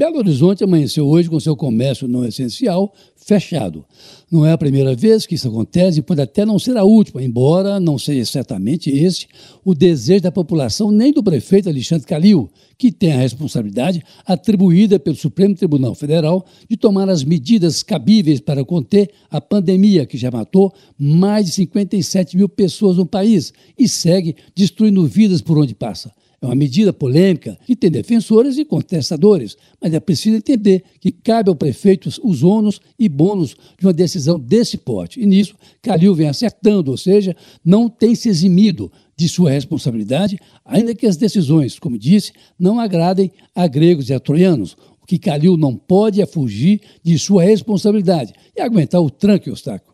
Belo Horizonte amanheceu hoje com seu comércio não essencial fechado. Não é a primeira vez que isso acontece e pode até não ser a última, embora não seja certamente este o desejo da população nem do prefeito Alexandre Calil, que tem a responsabilidade atribuída pelo Supremo Tribunal Federal de tomar as medidas cabíveis para conter a pandemia que já matou mais de 57 mil pessoas no país e segue destruindo vidas por onde passa. É uma medida polêmica que tem defensores e contestadores, mas é preciso entender que cabe ao prefeito os ônus e bônus de uma decisão desse porte. E nisso, Calil vem acertando, ou seja, não tem se eximido de sua responsabilidade, ainda que as decisões, como disse, não agradem a gregos e a troianos. O que Calil não pode é fugir de sua responsabilidade e aguentar o tranco e obstáculo.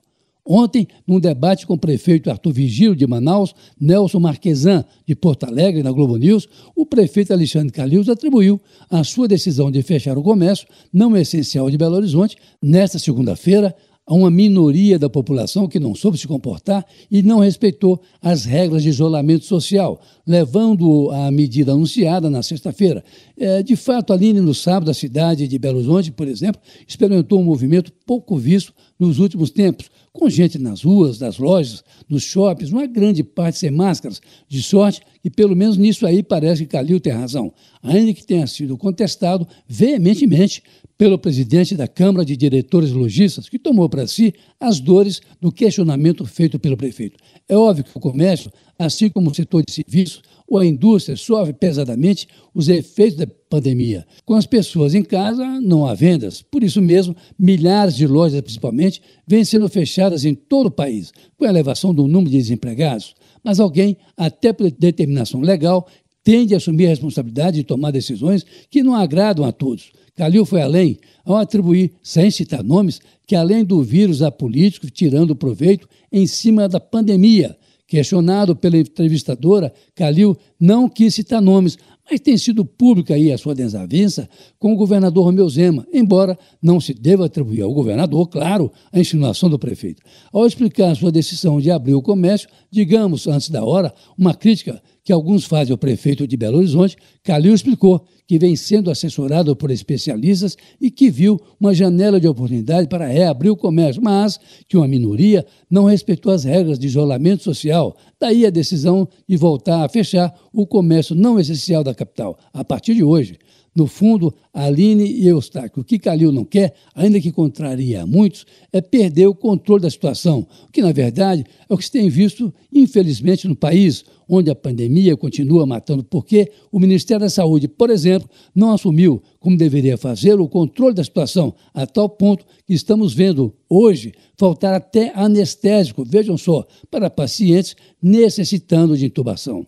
Ontem, num debate com o prefeito Arthur Vigílio de Manaus, Nelson Marquesan de Porto Alegre, na Globo News, o prefeito Alexandre Calil atribuiu a sua decisão de fechar o comércio não essencial de Belo Horizonte nesta segunda-feira a uma minoria da população que não soube se comportar e não respeitou as regras de isolamento social, levando a medida anunciada na sexta-feira. É, de fato, Aline, no sábado, a cidade de Belo Horizonte, por exemplo, experimentou um movimento pouco visto nos últimos tempos, com gente nas ruas, nas lojas, nos shoppings, uma grande parte sem máscaras, de sorte que pelo menos nisso aí parece que Calil tem razão, ainda que tenha sido contestado veementemente pelo presidente da Câmara de Diretores Logistas, que tomou para si as dores do questionamento feito pelo prefeito. É óbvio que o comércio, assim como o setor de serviços ou a indústria, sofre pesadamente os efeitos da pandemia. Com as pessoas em casa, não há vendas. Por isso mesmo, milhares de lojas, principalmente, vêm sendo fechadas em todo o país, com a elevação do número de desempregados. Mas alguém, até por determinação legal, tende a assumir a responsabilidade de tomar decisões que não agradam a todos. Calil foi além ao atribuir, sem citar nomes, que além do vírus há políticos tirando proveito em cima da pandemia. Questionado pela entrevistadora, Calil não quis citar nomes, mas tem sido pública aí a sua desavença com o governador Romeu Zema, embora não se deva atribuir ao governador, claro, a insinuação do prefeito. Ao explicar sua decisão de abrir o comércio, digamos antes da hora, uma crítica que alguns fazem ao prefeito de Belo Horizonte, Calil explicou que vem sendo assessorado por especialistas e que viu uma janela de oportunidade para reabrir o comércio, mas que uma minoria não respeitou as regras de isolamento social. Daí a decisão de voltar a fechar o comércio não essencial da capital, a partir de hoje. No fundo, Aline e Eustáquio, o que Calil não quer, ainda que contraria a muitos, é perder o controle da situação, o que, na verdade, é o que se tem visto, infelizmente, no país, onde a pandemia continua matando, porque o Ministério da Saúde, por exemplo, não assumiu, como deveria fazer, o controle da situação, a tal ponto que estamos vendo hoje faltar até anestésico, vejam só, para pacientes necessitando de intubação.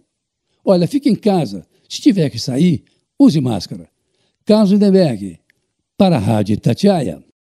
Olha, fique em casa. Se tiver que sair, use máscara. Carlos Lindenberg, para a Rádio Tatiaia.